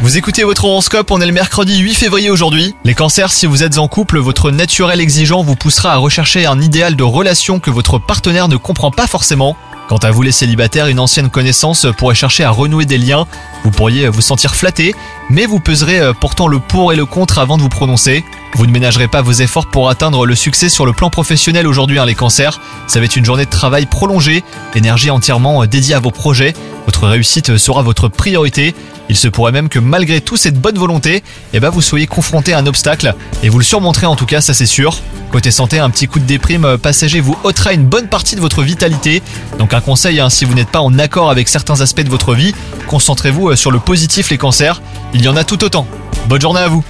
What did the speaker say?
Vous écoutez votre horoscope, on est le mercredi 8 février aujourd'hui. Les cancers, si vous êtes en couple, votre naturel exigeant vous poussera à rechercher un idéal de relation que votre partenaire ne comprend pas forcément. Quant à vous les célibataires, une ancienne connaissance pourrait chercher à renouer des liens. Vous pourriez vous sentir flatté, mais vous peserez euh, pourtant le pour et le contre avant de vous prononcer. Vous ne ménagerez pas vos efforts pour atteindre le succès sur le plan professionnel aujourd'hui, hein, les cancers. Ça va être une journée de travail prolongée, énergie entièrement euh, dédiée à vos projets. Votre réussite sera votre priorité. Il se pourrait même que malgré toute cette bonne volonté, eh ben vous soyez confronté à un obstacle et vous le surmonterez en tout cas, ça c'est sûr. Côté santé, un petit coup de déprime euh, passager vous ôtera une bonne partie de votre vitalité. Donc un conseil, hein, si vous n'êtes pas en accord avec certains aspects de votre vie, concentrez-vous euh, sur le positif les cancers. Il y en a tout autant. Bonne journée à vous